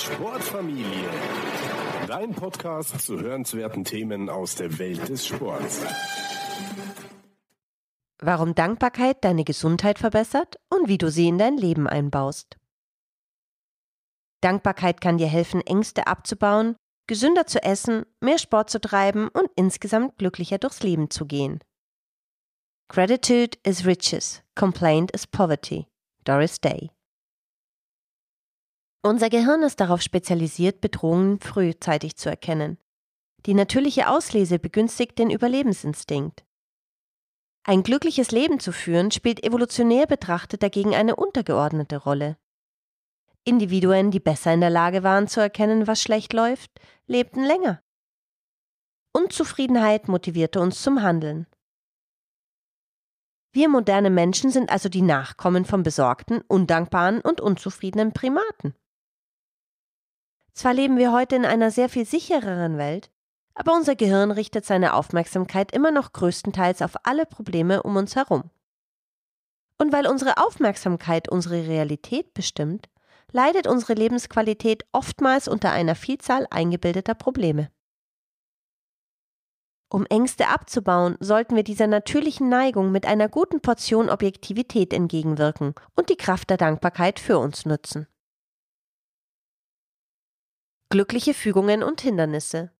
Sportfamilie. Dein Podcast zu hörenswerten Themen aus der Welt des Sports. Warum Dankbarkeit deine Gesundheit verbessert und wie du sie in dein Leben einbaust. Dankbarkeit kann dir helfen, Ängste abzubauen, gesünder zu essen, mehr Sport zu treiben und insgesamt glücklicher durchs Leben zu gehen. Gratitude is riches, complaint is poverty. Doris Day. Unser Gehirn ist darauf spezialisiert, Bedrohungen frühzeitig zu erkennen. Die natürliche Auslese begünstigt den Überlebensinstinkt. Ein glückliches Leben zu führen spielt evolutionär betrachtet dagegen eine untergeordnete Rolle. Individuen, die besser in der Lage waren zu erkennen, was schlecht läuft, lebten länger. Unzufriedenheit motivierte uns zum Handeln. Wir moderne Menschen sind also die Nachkommen von besorgten, undankbaren und unzufriedenen Primaten. Zwar leben wir heute in einer sehr viel sichereren Welt, aber unser Gehirn richtet seine Aufmerksamkeit immer noch größtenteils auf alle Probleme um uns herum. Und weil unsere Aufmerksamkeit unsere Realität bestimmt, leidet unsere Lebensqualität oftmals unter einer Vielzahl eingebildeter Probleme. Um Ängste abzubauen, sollten wir dieser natürlichen Neigung mit einer guten Portion Objektivität entgegenwirken und die Kraft der Dankbarkeit für uns nutzen. Glückliche Fügungen und Hindernisse.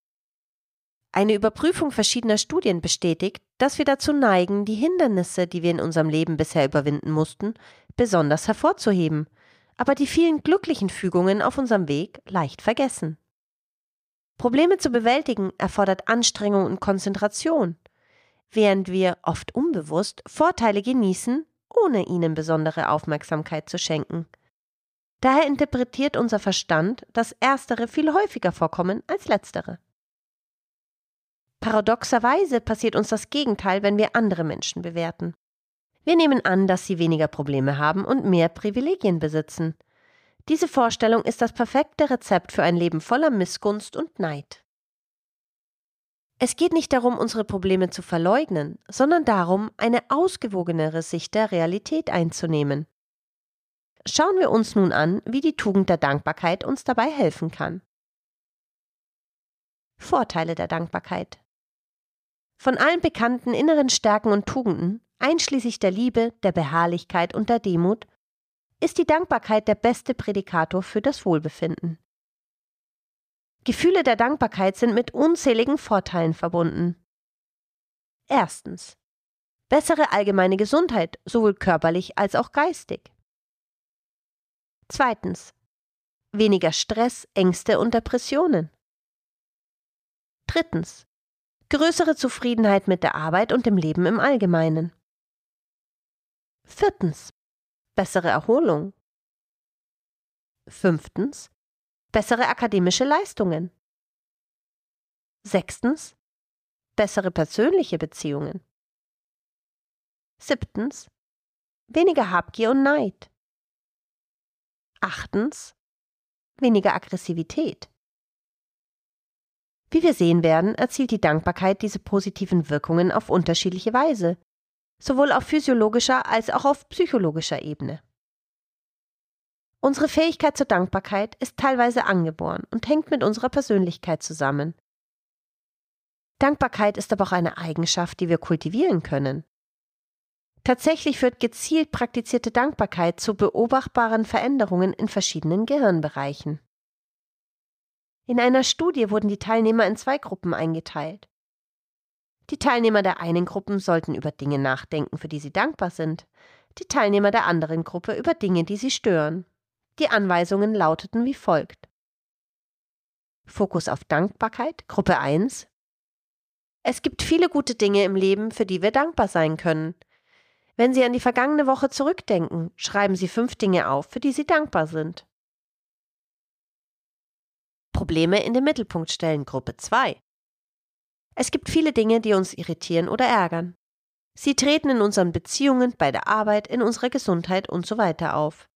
Eine Überprüfung verschiedener Studien bestätigt, dass wir dazu neigen, die Hindernisse, die wir in unserem Leben bisher überwinden mussten, besonders hervorzuheben, aber die vielen glücklichen Fügungen auf unserem Weg leicht vergessen. Probleme zu bewältigen erfordert Anstrengung und Konzentration, während wir oft unbewusst Vorteile genießen, ohne ihnen besondere Aufmerksamkeit zu schenken. Daher interpretiert unser Verstand, dass erstere viel häufiger vorkommen als letztere. Paradoxerweise passiert uns das Gegenteil, wenn wir andere Menschen bewerten. Wir nehmen an, dass sie weniger Probleme haben und mehr Privilegien besitzen. Diese Vorstellung ist das perfekte Rezept für ein Leben voller Missgunst und Neid. Es geht nicht darum, unsere Probleme zu verleugnen, sondern darum, eine ausgewogenere Sicht der Realität einzunehmen. Schauen wir uns nun an, wie die Tugend der Dankbarkeit uns dabei helfen kann. Vorteile der Dankbarkeit. Von allen bekannten inneren Stärken und Tugenden, einschließlich der Liebe, der Beharrlichkeit und der Demut, ist die Dankbarkeit der beste Prädikator für das Wohlbefinden. Gefühle der Dankbarkeit sind mit unzähligen Vorteilen verbunden. Erstens. Bessere allgemeine Gesundheit, sowohl körperlich als auch geistig. Zweitens. Weniger Stress, Ängste und Depressionen. Drittens. Größere Zufriedenheit mit der Arbeit und dem Leben im Allgemeinen. Viertens. Bessere Erholung. Fünftens. Bessere akademische Leistungen. Sechstens. Bessere persönliche Beziehungen. Siebtens. Weniger Habgier und Neid. Achtens. Weniger Aggressivität. Wie wir sehen werden, erzielt die Dankbarkeit diese positiven Wirkungen auf unterschiedliche Weise, sowohl auf physiologischer als auch auf psychologischer Ebene. Unsere Fähigkeit zur Dankbarkeit ist teilweise angeboren und hängt mit unserer Persönlichkeit zusammen. Dankbarkeit ist aber auch eine Eigenschaft, die wir kultivieren können. Tatsächlich führt gezielt praktizierte Dankbarkeit zu beobachtbaren Veränderungen in verschiedenen Gehirnbereichen. In einer Studie wurden die Teilnehmer in zwei Gruppen eingeteilt. Die Teilnehmer der einen Gruppen sollten über Dinge nachdenken, für die sie dankbar sind, die Teilnehmer der anderen Gruppe über Dinge, die sie stören. Die Anweisungen lauteten wie folgt. Fokus auf Dankbarkeit, Gruppe 1. Es gibt viele gute Dinge im Leben, für die wir dankbar sein können. Wenn Sie an die vergangene Woche zurückdenken, schreiben Sie fünf Dinge auf, für die Sie dankbar sind. Probleme in den Mittelpunkt stellen Gruppe 2. Es gibt viele Dinge, die uns irritieren oder ärgern. Sie treten in unseren Beziehungen, bei der Arbeit, in unserer Gesundheit und so weiter auf.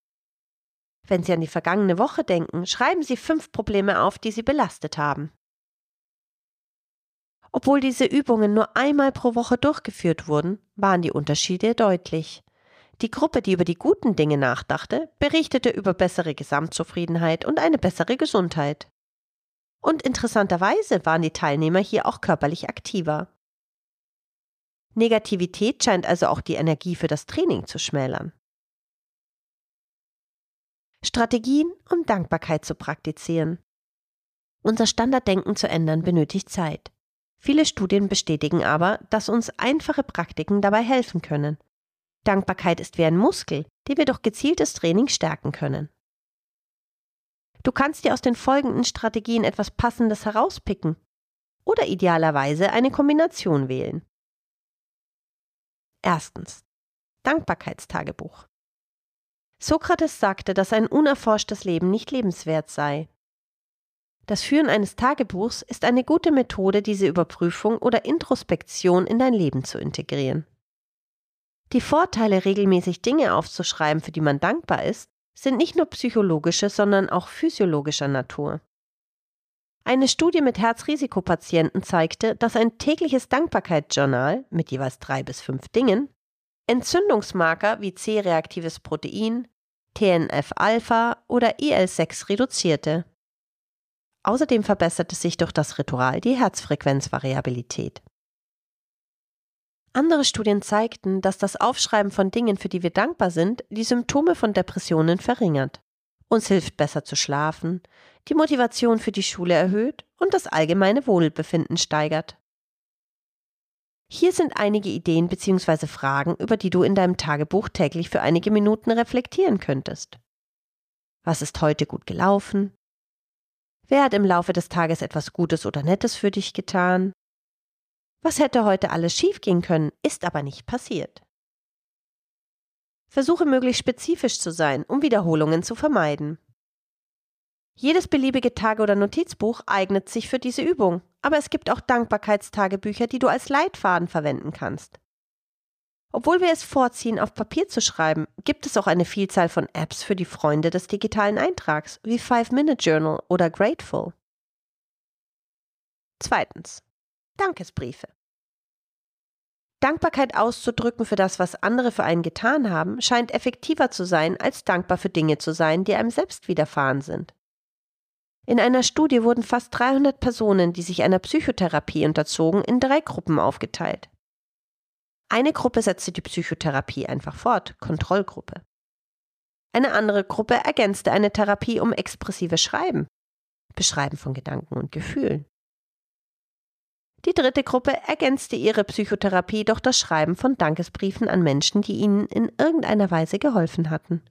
Wenn Sie an die vergangene Woche denken, schreiben Sie fünf Probleme auf, die Sie belastet haben. Obwohl diese Übungen nur einmal pro Woche durchgeführt wurden, waren die Unterschiede deutlich. Die Gruppe, die über die guten Dinge nachdachte, berichtete über bessere Gesamtzufriedenheit und eine bessere Gesundheit. Und interessanterweise waren die Teilnehmer hier auch körperlich aktiver. Negativität scheint also auch die Energie für das Training zu schmälern. Strategien, um Dankbarkeit zu praktizieren. Unser Standarddenken zu ändern benötigt Zeit. Viele Studien bestätigen aber, dass uns einfache Praktiken dabei helfen können. Dankbarkeit ist wie ein Muskel, den wir durch gezieltes Training stärken können. Du kannst dir aus den folgenden Strategien etwas Passendes herauspicken oder idealerweise eine Kombination wählen. Erstens. Dankbarkeitstagebuch. Sokrates sagte, dass ein unerforschtes Leben nicht lebenswert sei. Das Führen eines Tagebuchs ist eine gute Methode, diese Überprüfung oder Introspektion in dein Leben zu integrieren. Die Vorteile, regelmäßig Dinge aufzuschreiben, für die man dankbar ist, sind nicht nur psychologische, sondern auch physiologischer Natur. Eine Studie mit Herzrisikopatienten zeigte, dass ein tägliches Dankbarkeitsjournal mit jeweils drei bis fünf Dingen Entzündungsmarker wie C-reaktives Protein, TNF-Alpha oder IL-6 reduzierte. Außerdem verbesserte sich durch das Ritual die Herzfrequenzvariabilität. Andere Studien zeigten, dass das Aufschreiben von Dingen, für die wir dankbar sind, die Symptome von Depressionen verringert, uns hilft besser zu schlafen, die Motivation für die Schule erhöht und das allgemeine Wohlbefinden steigert. Hier sind einige Ideen bzw. Fragen, über die du in deinem Tagebuch täglich für einige Minuten reflektieren könntest. Was ist heute gut gelaufen? Wer hat im Laufe des Tages etwas Gutes oder Nettes für dich getan? Was hätte heute alles schiefgehen können, ist aber nicht passiert. Versuche möglichst spezifisch zu sein, um Wiederholungen zu vermeiden. Jedes beliebige Tage- oder Notizbuch eignet sich für diese Übung, aber es gibt auch Dankbarkeitstagebücher, die du als Leitfaden verwenden kannst. Obwohl wir es vorziehen, auf Papier zu schreiben, gibt es auch eine Vielzahl von Apps für die Freunde des digitalen Eintrags, wie Five Minute Journal oder Grateful. Zweitens. Dankesbriefe. Dankbarkeit auszudrücken für das, was andere für einen getan haben, scheint effektiver zu sein, als dankbar für Dinge zu sein, die einem selbst widerfahren sind. In einer Studie wurden fast 300 Personen, die sich einer Psychotherapie unterzogen, in drei Gruppen aufgeteilt. Eine Gruppe setzte die Psychotherapie einfach fort, Kontrollgruppe. Eine andere Gruppe ergänzte eine Therapie um expressives Schreiben, Beschreiben von Gedanken und Gefühlen. Die dritte Gruppe ergänzte ihre Psychotherapie durch das Schreiben von Dankesbriefen an Menschen, die ihnen in irgendeiner Weise geholfen hatten.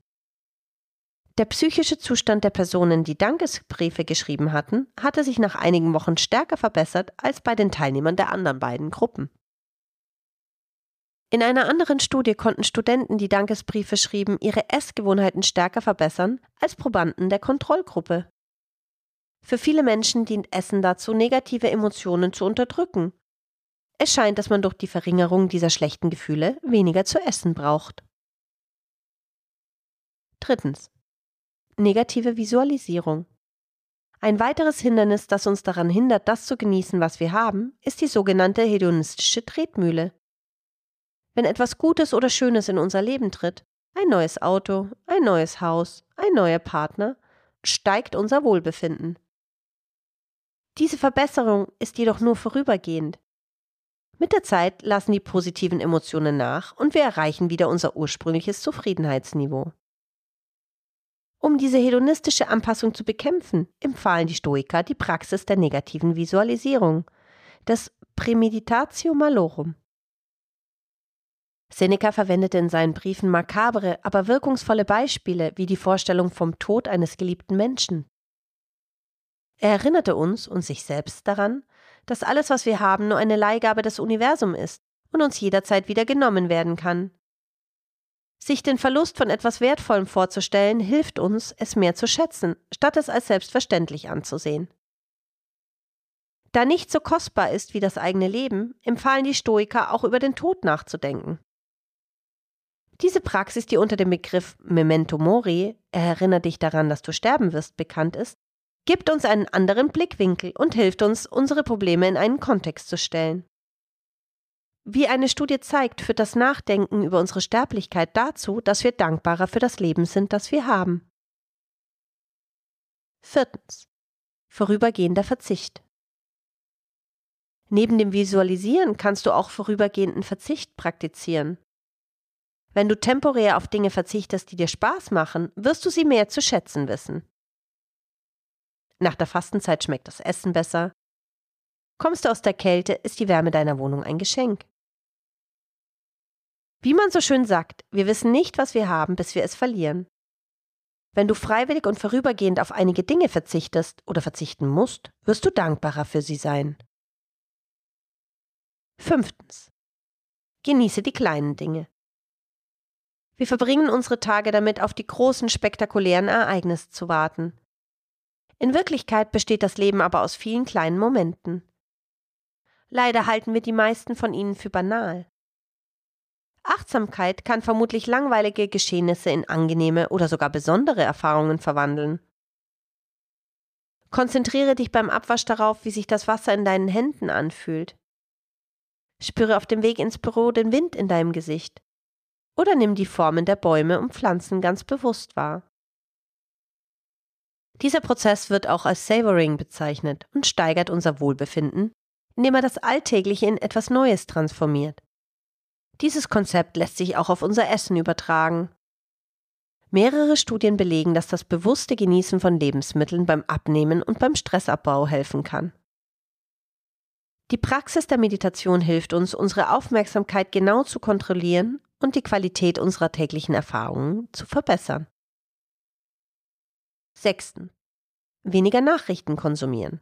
Der psychische Zustand der Personen, die Dankesbriefe geschrieben hatten, hatte sich nach einigen Wochen stärker verbessert als bei den Teilnehmern der anderen beiden Gruppen. In einer anderen Studie konnten Studenten, die Dankesbriefe schrieben, ihre Essgewohnheiten stärker verbessern als Probanden der Kontrollgruppe. Für viele Menschen dient Essen dazu, negative Emotionen zu unterdrücken. Es scheint, dass man durch die Verringerung dieser schlechten Gefühle weniger zu essen braucht. Drittens. Negative Visualisierung. Ein weiteres Hindernis, das uns daran hindert, das zu genießen, was wir haben, ist die sogenannte hedonistische Tretmühle. Wenn etwas Gutes oder Schönes in unser Leben tritt, ein neues Auto, ein neues Haus, ein neuer Partner, steigt unser Wohlbefinden. Diese Verbesserung ist jedoch nur vorübergehend. Mit der Zeit lassen die positiven Emotionen nach und wir erreichen wieder unser ursprüngliches Zufriedenheitsniveau. Um diese hedonistische Anpassung zu bekämpfen, empfahlen die Stoiker die Praxis der negativen Visualisierung, das Premeditatio Malorum. Seneca verwendete in seinen Briefen makabre, aber wirkungsvolle Beispiele wie die Vorstellung vom Tod eines geliebten Menschen, er erinnerte uns und sich selbst daran, dass alles, was wir haben, nur eine Leihgabe des Universums ist und uns jederzeit wieder genommen werden kann. Sich den Verlust von etwas Wertvollem vorzustellen, hilft uns, es mehr zu schätzen, statt es als selbstverständlich anzusehen. Da nicht so kostbar ist wie das eigene Leben, empfahlen die Stoiker auch über den Tod nachzudenken. Diese Praxis, die unter dem Begriff Memento Mori, erinnere dich daran, dass du sterben wirst, bekannt ist, gibt uns einen anderen Blickwinkel und hilft uns, unsere Probleme in einen Kontext zu stellen. Wie eine Studie zeigt, führt das Nachdenken über unsere Sterblichkeit dazu, dass wir dankbarer für das Leben sind, das wir haben. Viertens. Vorübergehender Verzicht. Neben dem Visualisieren kannst du auch vorübergehenden Verzicht praktizieren. Wenn du temporär auf Dinge verzichtest, die dir Spaß machen, wirst du sie mehr zu schätzen wissen. Nach der Fastenzeit schmeckt das Essen besser. Kommst du aus der Kälte, ist die Wärme deiner Wohnung ein Geschenk. Wie man so schön sagt, wir wissen nicht, was wir haben, bis wir es verlieren. Wenn du freiwillig und vorübergehend auf einige Dinge verzichtest oder verzichten musst, wirst du dankbarer für sie sein. Fünftens. Genieße die kleinen Dinge. Wir verbringen unsere Tage damit, auf die großen, spektakulären Ereignisse zu warten. In Wirklichkeit besteht das Leben aber aus vielen kleinen Momenten. Leider halten wir die meisten von ihnen für banal. Achtsamkeit kann vermutlich langweilige Geschehnisse in angenehme oder sogar besondere Erfahrungen verwandeln. Konzentriere dich beim Abwasch darauf, wie sich das Wasser in deinen Händen anfühlt. Spüre auf dem Weg ins Büro den Wind in deinem Gesicht. Oder nimm die Formen der Bäume und Pflanzen ganz bewusst wahr. Dieser Prozess wird auch als Savoring bezeichnet und steigert unser Wohlbefinden, indem er das Alltägliche in etwas Neues transformiert. Dieses Konzept lässt sich auch auf unser Essen übertragen. Mehrere Studien belegen, dass das bewusste Genießen von Lebensmitteln beim Abnehmen und beim Stressabbau helfen kann. Die Praxis der Meditation hilft uns, unsere Aufmerksamkeit genau zu kontrollieren und die Qualität unserer täglichen Erfahrungen zu verbessern. Sechsten. Weniger Nachrichten konsumieren.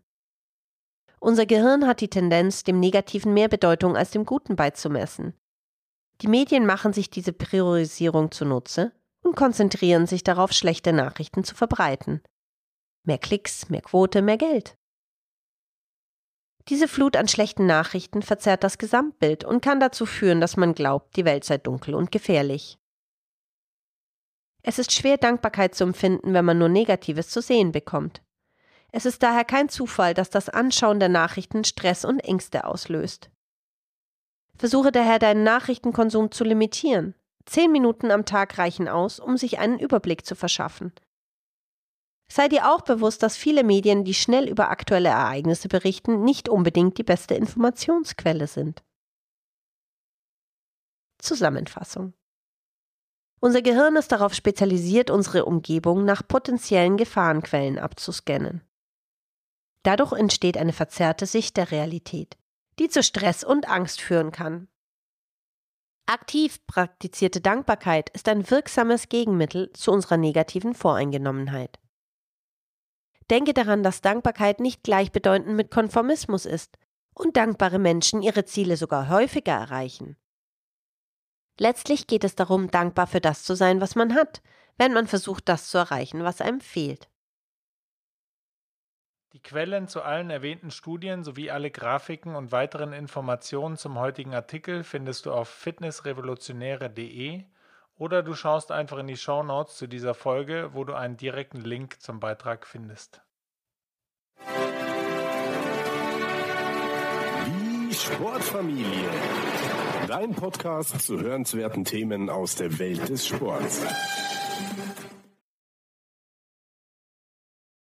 Unser Gehirn hat die Tendenz, dem Negativen mehr Bedeutung als dem Guten beizumessen. Die Medien machen sich diese Priorisierung zunutze und konzentrieren sich darauf, schlechte Nachrichten zu verbreiten. Mehr Klicks, mehr Quote, mehr Geld. Diese Flut an schlechten Nachrichten verzerrt das Gesamtbild und kann dazu führen, dass man glaubt, die Welt sei dunkel und gefährlich. Es ist schwer, Dankbarkeit zu empfinden, wenn man nur Negatives zu sehen bekommt. Es ist daher kein Zufall, dass das Anschauen der Nachrichten Stress und Ängste auslöst. Versuche daher deinen Nachrichtenkonsum zu limitieren. Zehn Minuten am Tag reichen aus, um sich einen Überblick zu verschaffen. Sei dir auch bewusst, dass viele Medien, die schnell über aktuelle Ereignisse berichten, nicht unbedingt die beste Informationsquelle sind. Zusammenfassung Unser Gehirn ist darauf spezialisiert, unsere Umgebung nach potenziellen Gefahrenquellen abzuscannen. Dadurch entsteht eine verzerrte Sicht der Realität die zu Stress und Angst führen kann. Aktiv praktizierte Dankbarkeit ist ein wirksames Gegenmittel zu unserer negativen Voreingenommenheit. Denke daran, dass Dankbarkeit nicht gleichbedeutend mit Konformismus ist und dankbare Menschen ihre Ziele sogar häufiger erreichen. Letztlich geht es darum, dankbar für das zu sein, was man hat, wenn man versucht, das zu erreichen, was einem fehlt. Die Quellen zu allen erwähnten Studien sowie alle Grafiken und weiteren Informationen zum heutigen Artikel findest du auf fitnessrevolutionäre.de oder du schaust einfach in die Show Notes zu dieser Folge, wo du einen direkten Link zum Beitrag findest. Die Sportfamilie. Dein Podcast zu hörenswerten Themen aus der Welt des Sports.